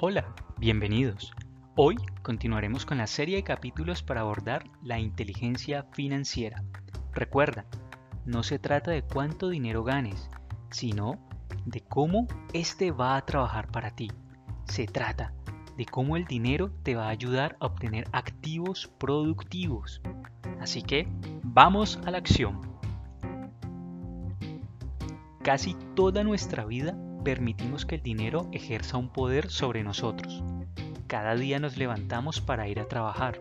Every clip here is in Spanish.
Hola, bienvenidos. Hoy continuaremos con la serie de capítulos para abordar la inteligencia financiera. Recuerda, no se trata de cuánto dinero ganes, sino de cómo éste va a trabajar para ti. Se trata de cómo el dinero te va a ayudar a obtener activos productivos. Así que, vamos a la acción. Casi toda nuestra vida permitimos que el dinero ejerza un poder sobre nosotros. Cada día nos levantamos para ir a trabajar,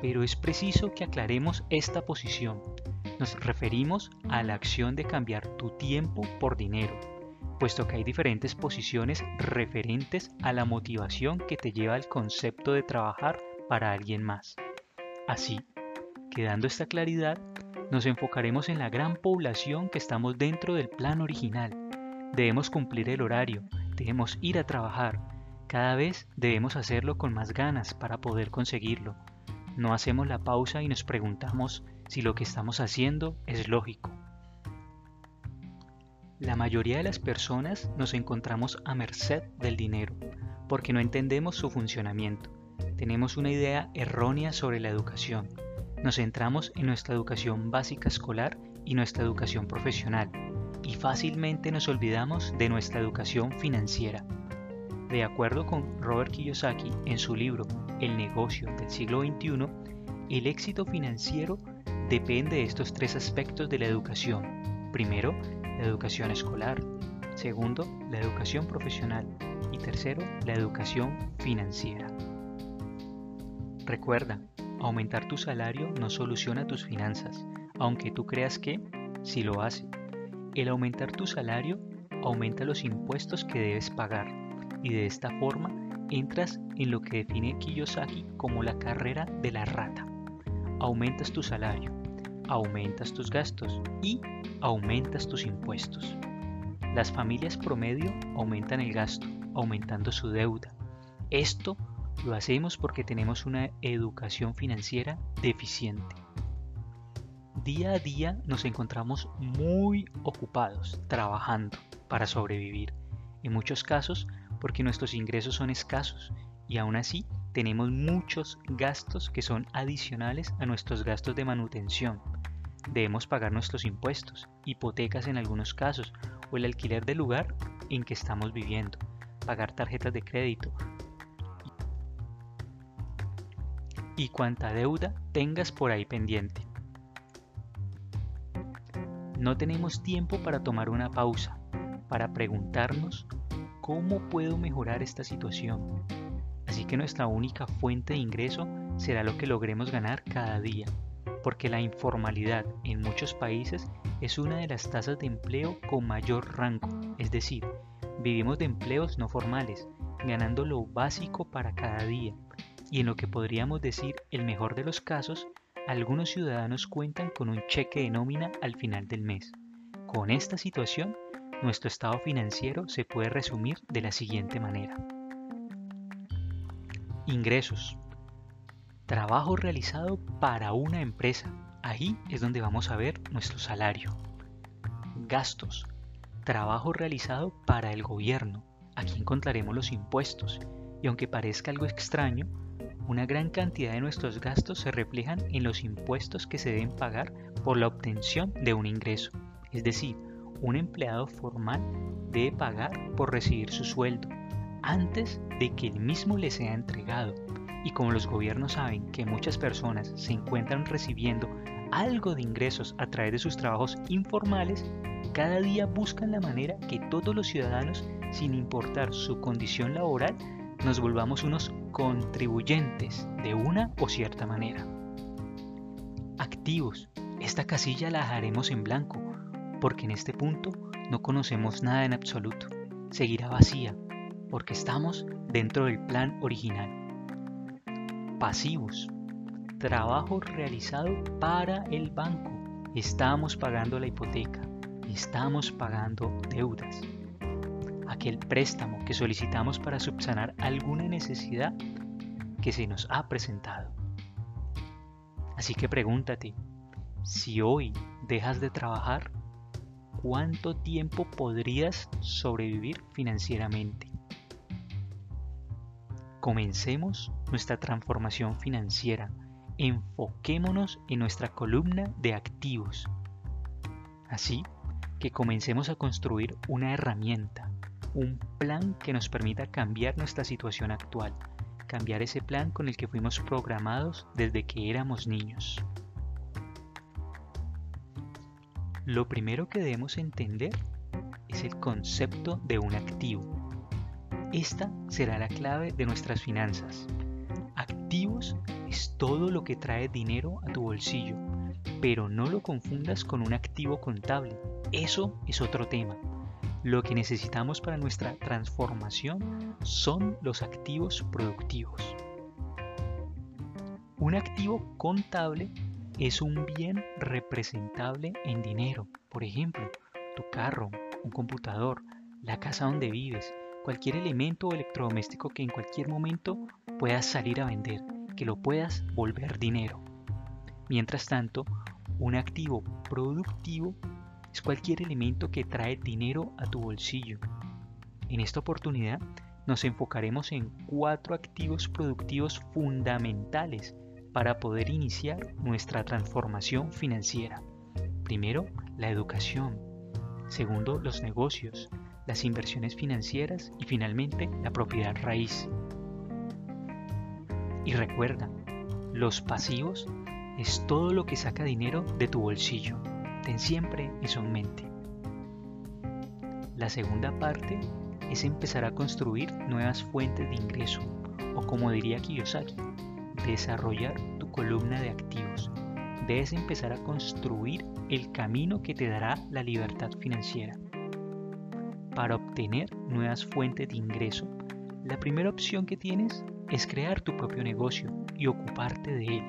pero es preciso que aclaremos esta posición. Nos referimos a la acción de cambiar tu tiempo por dinero, puesto que hay diferentes posiciones referentes a la motivación que te lleva al concepto de trabajar para alguien más. Así, quedando esta claridad, nos enfocaremos en la gran población que estamos dentro del plan original. Debemos cumplir el horario, debemos ir a trabajar. Cada vez debemos hacerlo con más ganas para poder conseguirlo. No hacemos la pausa y nos preguntamos si lo que estamos haciendo es lógico. La mayoría de las personas nos encontramos a merced del dinero porque no entendemos su funcionamiento. Tenemos una idea errónea sobre la educación nos centramos en nuestra educación básica escolar y nuestra educación profesional y fácilmente nos olvidamos de nuestra educación financiera. De acuerdo con Robert Kiyosaki en su libro El negocio del siglo XXI, el éxito financiero depende de estos tres aspectos de la educación. Primero, la educación escolar. Segundo, la educación profesional. Y tercero, la educación financiera. Recuerda, Aumentar tu salario no soluciona tus finanzas, aunque tú creas que sí lo hace. El aumentar tu salario aumenta los impuestos que debes pagar y de esta forma entras en lo que define Kiyosaki como la carrera de la rata. Aumentas tu salario, aumentas tus gastos y aumentas tus impuestos. Las familias promedio aumentan el gasto, aumentando su deuda. Esto lo hacemos porque tenemos una educación financiera deficiente. Día a día nos encontramos muy ocupados trabajando para sobrevivir. En muchos casos porque nuestros ingresos son escasos y aún así tenemos muchos gastos que son adicionales a nuestros gastos de manutención. Debemos pagar nuestros impuestos, hipotecas en algunos casos o el alquiler del lugar en que estamos viviendo, pagar tarjetas de crédito, y cuánta deuda tengas por ahí pendiente. No tenemos tiempo para tomar una pausa, para preguntarnos cómo puedo mejorar esta situación. Así que nuestra única fuente de ingreso será lo que logremos ganar cada día, porque la informalidad en muchos países es una de las tasas de empleo con mayor rango, es decir, vivimos de empleos no formales, ganando lo básico para cada día, y en lo que podríamos decir el mejor de los casos, algunos ciudadanos cuentan con un cheque de nómina al final del mes. Con esta situación, nuestro estado financiero se puede resumir de la siguiente manera. Ingresos. Trabajo realizado para una empresa. Ahí es donde vamos a ver nuestro salario. Gastos. Trabajo realizado para el gobierno. Aquí encontraremos los impuestos. Y aunque parezca algo extraño, una gran cantidad de nuestros gastos se reflejan en los impuestos que se deben pagar por la obtención de un ingreso. Es decir, un empleado formal debe pagar por recibir su sueldo antes de que el mismo le sea entregado. Y como los gobiernos saben que muchas personas se encuentran recibiendo algo de ingresos a través de sus trabajos informales, cada día buscan la manera que todos los ciudadanos, sin importar su condición laboral, nos volvamos unos contribuyentes de una o cierta manera. Activos. Esta casilla la dejaremos en blanco, porque en este punto no conocemos nada en absoluto. Seguirá vacía, porque estamos dentro del plan original. Pasivos. Trabajo realizado para el banco. Estamos pagando la hipoteca. Estamos pagando deudas aquel préstamo que solicitamos para subsanar alguna necesidad que se nos ha presentado. Así que pregúntate, si hoy dejas de trabajar, ¿cuánto tiempo podrías sobrevivir financieramente? Comencemos nuestra transformación financiera. Enfoquémonos en nuestra columna de activos. Así que comencemos a construir una herramienta, un plan que nos permita cambiar nuestra situación actual, cambiar ese plan con el que fuimos programados desde que éramos niños. Lo primero que debemos entender es el concepto de un activo. Esta será la clave de nuestras finanzas. Activos es todo lo que trae dinero a tu bolsillo, pero no lo confundas con un activo contable. Eso es otro tema. Lo que necesitamos para nuestra transformación son los activos productivos. Un activo contable es un bien representable en dinero. Por ejemplo, tu carro, un computador, la casa donde vives, cualquier elemento o electrodoméstico que en cualquier momento puedas salir a vender, que lo puedas volver dinero. Mientras tanto, un activo productivo es cualquier elemento que trae dinero a tu bolsillo. En esta oportunidad nos enfocaremos en cuatro activos productivos fundamentales para poder iniciar nuestra transformación financiera. Primero, la educación. Segundo, los negocios las inversiones financieras y finalmente la propiedad raíz. Y recuerda, los pasivos es todo lo que saca dinero de tu bolsillo. Ten siempre eso en mente. La segunda parte es empezar a construir nuevas fuentes de ingreso, o como diría Kiyosaki, desarrollar tu columna de activos. Debes empezar a construir el camino que te dará la libertad financiera. Para obtener nuevas fuentes de ingreso, la primera opción que tienes es crear tu propio negocio y ocuparte de él.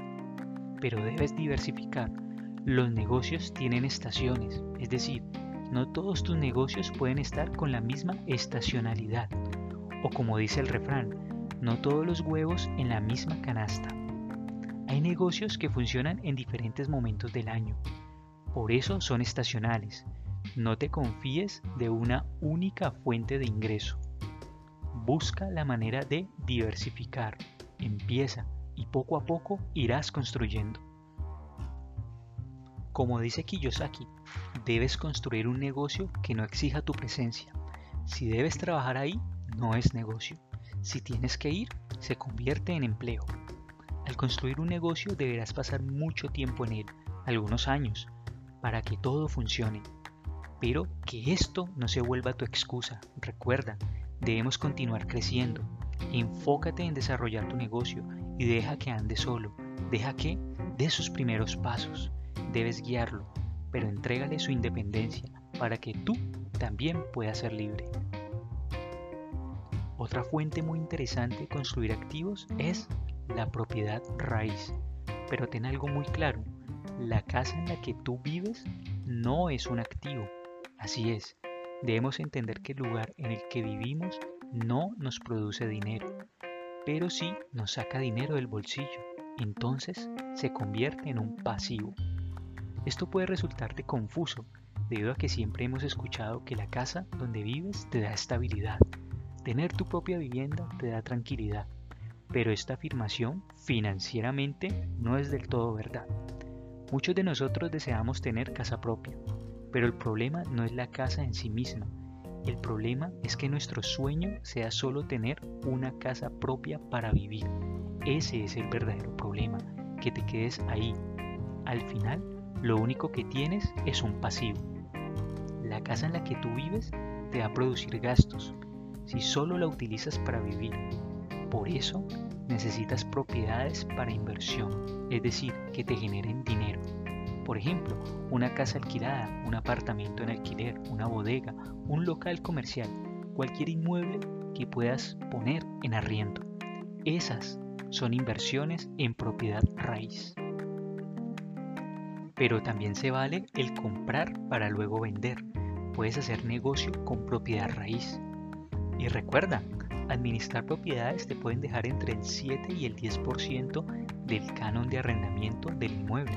Pero debes diversificar. Los negocios tienen estaciones, es decir, no todos tus negocios pueden estar con la misma estacionalidad. O como dice el refrán, no todos los huevos en la misma canasta. Hay negocios que funcionan en diferentes momentos del año. Por eso son estacionales no te confíes de una única fuente de ingreso. Busca la manera de diversificar. Empieza y poco a poco irás construyendo. Como dice Kiyosaki, debes construir un negocio que no exija tu presencia. Si debes trabajar ahí, no es negocio. Si tienes que ir, se convierte en empleo. Al construir un negocio deberás pasar mucho tiempo en él, algunos años, para que todo funcione pero que esto no se vuelva tu excusa. Recuerda, debemos continuar creciendo. Enfócate en desarrollar tu negocio y deja que ande solo. Deja que dé sus primeros pasos. Debes guiarlo, pero entrégale su independencia para que tú también puedas ser libre. Otra fuente muy interesante de construir activos es la propiedad raíz. Pero ten algo muy claro, la casa en la que tú vives no es un activo, Así es, debemos entender que el lugar en el que vivimos no nos produce dinero, pero sí nos saca dinero del bolsillo, entonces se convierte en un pasivo. Esto puede resultarte confuso, debido a que siempre hemos escuchado que la casa donde vives te da estabilidad, tener tu propia vivienda te da tranquilidad, pero esta afirmación financieramente no es del todo verdad. Muchos de nosotros deseamos tener casa propia, pero el problema no es la casa en sí misma. El problema es que nuestro sueño sea solo tener una casa propia para vivir. Ese es el verdadero problema, que te quedes ahí. Al final, lo único que tienes es un pasivo. La casa en la que tú vives te va a producir gastos, si solo la utilizas para vivir. Por eso, necesitas propiedades para inversión, es decir, que te generen dinero. Por ejemplo, una casa alquilada, un apartamento en alquiler, una bodega, un local comercial, cualquier inmueble que puedas poner en arriendo. Esas son inversiones en propiedad raíz. Pero también se vale el comprar para luego vender. Puedes hacer negocio con propiedad raíz. Y recuerda, administrar propiedades te pueden dejar entre el 7 y el 10% del canon de arrendamiento del inmueble.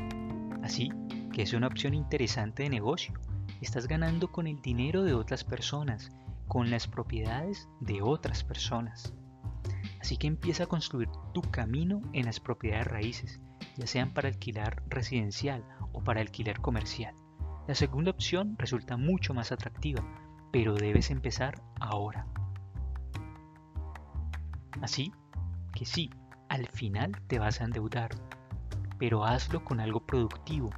Así que es una opción interesante de negocio. Estás ganando con el dinero de otras personas, con las propiedades de otras personas. Así que empieza a construir tu camino en las propiedades raíces, ya sean para alquilar residencial o para alquiler comercial. La segunda opción resulta mucho más atractiva, pero debes empezar ahora. Así que sí, al final te vas a endeudar, pero hazlo con algo productivo.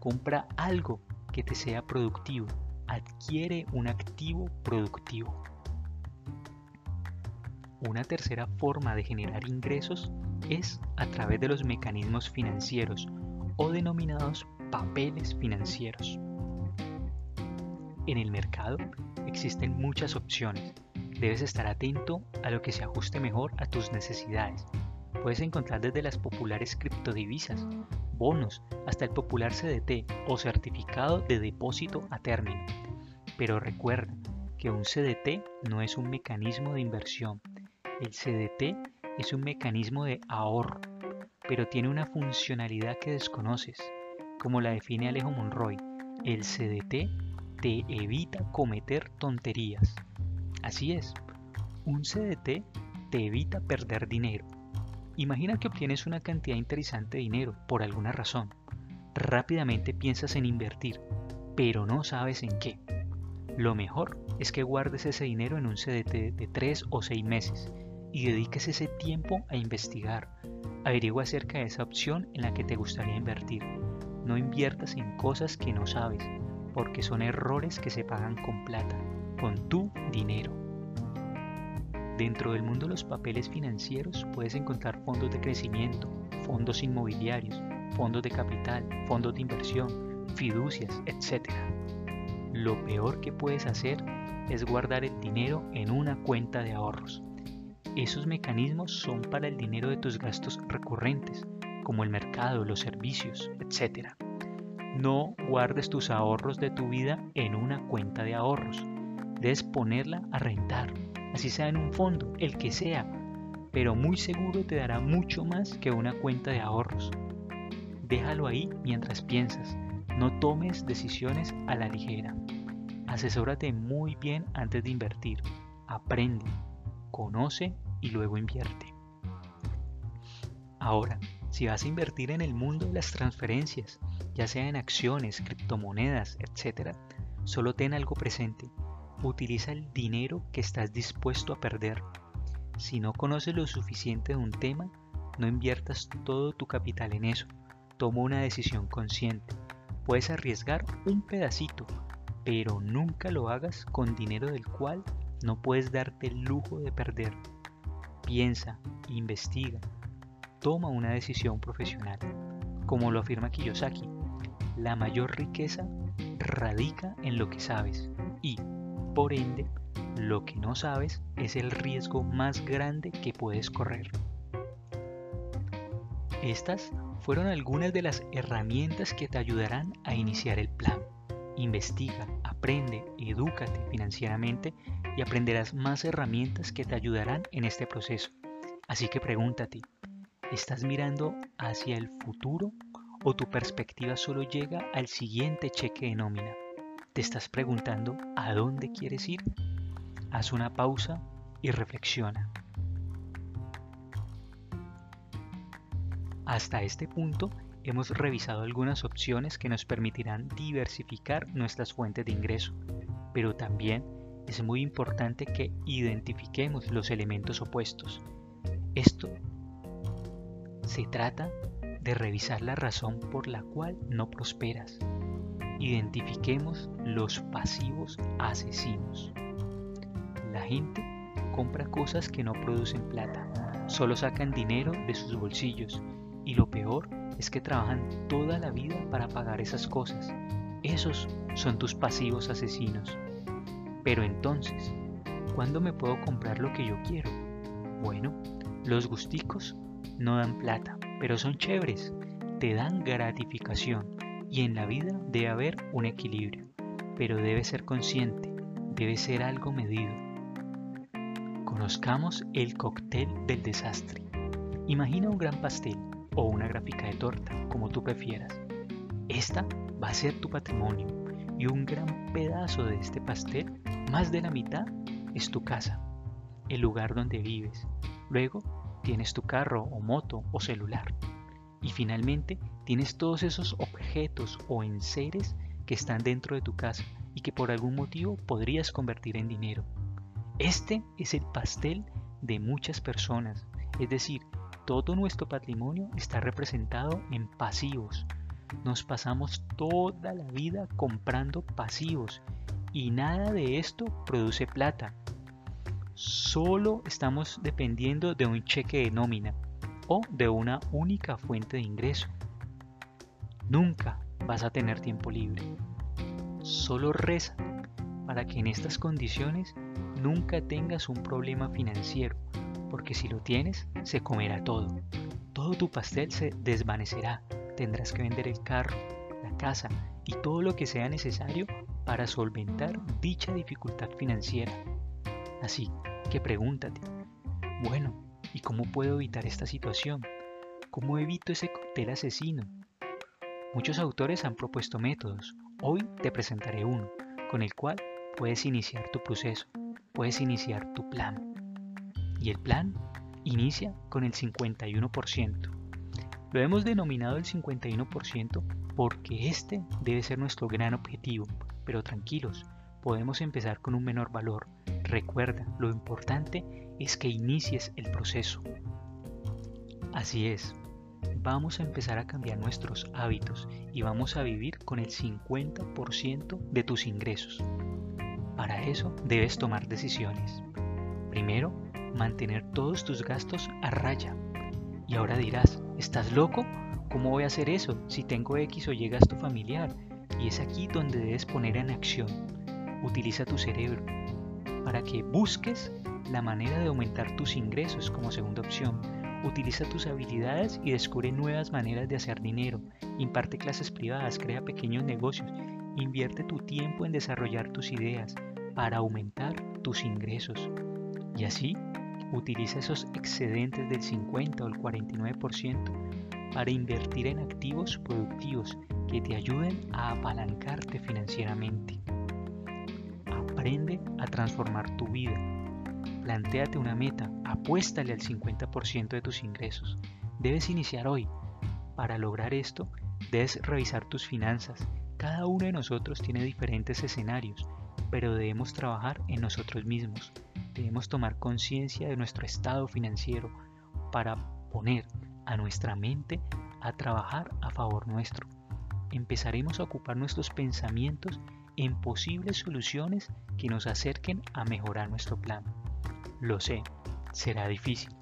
Compra algo que te sea productivo. Adquiere un activo productivo. Una tercera forma de generar ingresos es a través de los mecanismos financieros o denominados papeles financieros. En el mercado existen muchas opciones. Debes estar atento a lo que se ajuste mejor a tus necesidades. Puedes encontrar desde las populares criptodivisas, bonos, hasta el popular CDT o certificado de depósito a término. Pero recuerda que un CDT no es un mecanismo de inversión. El CDT es un mecanismo de ahorro, pero tiene una funcionalidad que desconoces. Como la define Alejo Monroy, el CDT te evita cometer tonterías. Así es, un CDT te evita perder dinero. Imagina que obtienes una cantidad interesante de dinero por alguna razón. Rápidamente piensas en invertir, pero no sabes en qué. Lo mejor es que guardes ese dinero en un CDT de 3 o 6 meses y dediques ese tiempo a investigar. Averigua acerca de esa opción en la que te gustaría invertir. No inviertas en cosas que no sabes porque son errores que se pagan con plata, con tu dinero. Dentro del mundo de los papeles financieros puedes encontrar fondos de crecimiento, fondos inmobiliarios, fondos de capital, fondos de inversión, fiducias, etc. Lo peor que puedes hacer es guardar el dinero en una cuenta de ahorros. Esos mecanismos son para el dinero de tus gastos recurrentes, como el mercado, los servicios, etc. No guardes tus ahorros de tu vida en una cuenta de ahorros. Debes ponerla a rentar, así sea en un fondo, el que sea, pero muy seguro te dará mucho más que una cuenta de ahorros. Déjalo ahí mientras piensas. No tomes decisiones a la ligera. Asesórate muy bien antes de invertir. Aprende, conoce y luego invierte. Ahora, si vas a invertir en el mundo de las transferencias, ya sea en acciones, criptomonedas, etc., solo ten algo presente. Utiliza el dinero que estás dispuesto a perder. Si no conoces lo suficiente de un tema, no inviertas todo tu capital en eso. Toma una decisión consciente. Puedes arriesgar un pedacito, pero nunca lo hagas con dinero del cual no puedes darte el lujo de perder. Piensa, investiga, toma una decisión profesional. Como lo afirma Kiyosaki, la mayor riqueza radica en lo que sabes y, por ende, lo que no sabes es el riesgo más grande que puedes correr. Estas fueron algunas de las herramientas que te ayudarán a iniciar el plan. Investiga, aprende, edúcate financieramente y aprenderás más herramientas que te ayudarán en este proceso. Así que pregúntate, ¿estás mirando hacia el futuro o tu perspectiva solo llega al siguiente cheque de nómina. ¿Te estás preguntando a dónde quieres ir? Haz una pausa y reflexiona. Hasta este punto hemos revisado algunas opciones que nos permitirán diversificar nuestras fuentes de ingreso, pero también es muy importante que identifiquemos los elementos opuestos. Esto se trata de revisar la razón por la cual no prosperas. Identifiquemos los pasivos asesinos. La gente compra cosas que no producen plata, solo sacan dinero de sus bolsillos y lo peor es que trabajan toda la vida para pagar esas cosas. Esos son tus pasivos asesinos. Pero entonces, ¿cuándo me puedo comprar lo que yo quiero? Bueno, los gusticos no dan plata, pero son chéveres, te dan gratificación y en la vida debe haber un equilibrio, pero debe ser consciente, debe ser algo medido. Conozcamos el cóctel del desastre. Imagina un gran pastel o una gráfica de torta, como tú prefieras. Esta va a ser tu patrimonio y un gran pedazo de este pastel, más de la mitad, es tu casa, el lugar donde vives, Luego tienes tu carro o moto o celular. Y finalmente tienes todos esos objetos o enseres que están dentro de tu casa y que por algún motivo podrías convertir en dinero. Este es el pastel de muchas personas, es decir, todo nuestro patrimonio está representado en pasivos. Nos pasamos toda la vida comprando pasivos y nada de esto produce plata. Solo estamos dependiendo de un cheque de nómina o de una única fuente de ingreso. Nunca vas a tener tiempo libre. Solo reza para que en estas condiciones nunca tengas un problema financiero, porque si lo tienes, se comerá todo. Todo tu pastel se desvanecerá. Tendrás que vender el carro, la casa y todo lo que sea necesario para solventar dicha dificultad financiera. Así que pregúntate, bueno, ¿y cómo puedo evitar esta situación? ¿Cómo evito ese cóctel asesino? Muchos autores han propuesto métodos. Hoy te presentaré uno, con el cual puedes iniciar tu proceso, puedes iniciar tu plan. Y el plan inicia con el 51%. Lo hemos denominado el 51% porque este debe ser nuestro gran objetivo, pero tranquilos, podemos empezar con un menor valor. Recuerda, lo importante es que inicies el proceso. Así es, vamos a empezar a cambiar nuestros hábitos y vamos a vivir con el 50% de tus ingresos. Para eso debes tomar decisiones. Primero, mantener todos tus gastos a raya. Y ahora dirás, ¿estás loco? ¿Cómo voy a hacer eso si tengo X o Y gasto familiar? Y es aquí donde debes poner en acción. Utiliza tu cerebro para que busques la manera de aumentar tus ingresos como segunda opción Utiliza tus habilidades y descubre nuevas maneras de hacer dinero. Imparte clases privadas, crea pequeños negocios. Invierte tu tiempo en desarrollar tus ideas para aumentar tus ingresos. Y así, utiliza esos excedentes del 50 o el 49% para invertir en activos productivos que te ayuden a apalancarte financieramente. Aprende a transformar tu vida Plantéate una meta, apuéstale al 50% de tus ingresos. Debes iniciar hoy. Para lograr esto, debes revisar tus finanzas. Cada uno de nosotros tiene diferentes escenarios, pero debemos trabajar en nosotros mismos. Debemos tomar conciencia de nuestro estado financiero para poner a nuestra mente a trabajar a favor nuestro. Empezaremos a ocupar nuestros pensamientos en posibles soluciones que nos acerquen a mejorar nuestro plan. Lo sé, será difícil,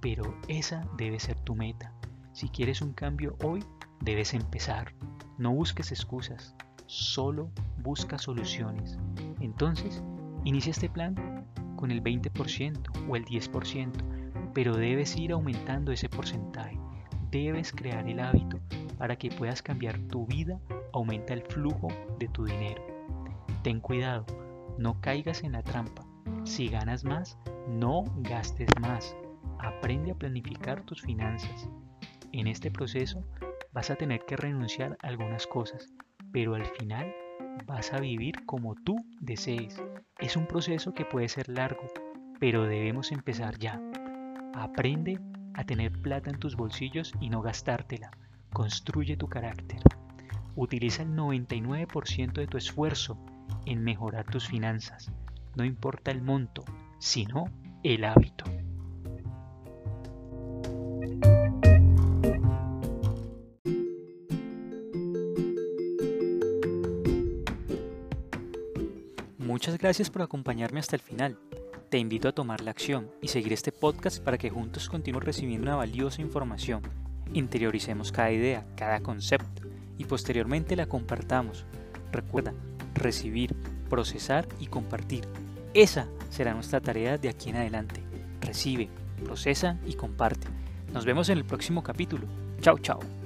pero esa debe ser tu meta. Si quieres un cambio hoy, debes empezar. No busques excusas, solo busca soluciones. Entonces, inicia este plan con el 20% o el 10%, pero debes ir aumentando ese porcentaje. Debes crear el hábito para que puedas cambiar tu vida, aumenta el flujo de tu dinero. Ten cuidado, no caigas en la trampa si ganas más, no gastes más. Aprende a planificar tus finanzas. En este proceso vas a tener que renunciar a algunas cosas, pero al final vas a vivir como tú desees. Es un proceso que puede ser largo, pero debemos empezar ya. Aprende a tener plata en tus bolsillos y no gastártela. Construye tu carácter. Utiliza el 99% de tu esfuerzo en mejorar tus finanzas no importa el monto, sino el hábito. Muchas gracias por acompañarme hasta el final. Te invito a tomar la acción y seguir este podcast para que juntos continuemos recibiendo una valiosa información. Interioricemos cada idea, cada concepto y posteriormente la compartamos. Recuerda, recibir, procesar y compartir esa será nuestra tarea de aquí en adelante. Recibe, procesa y comparte. Nos vemos en el próximo capítulo. Chao, chao.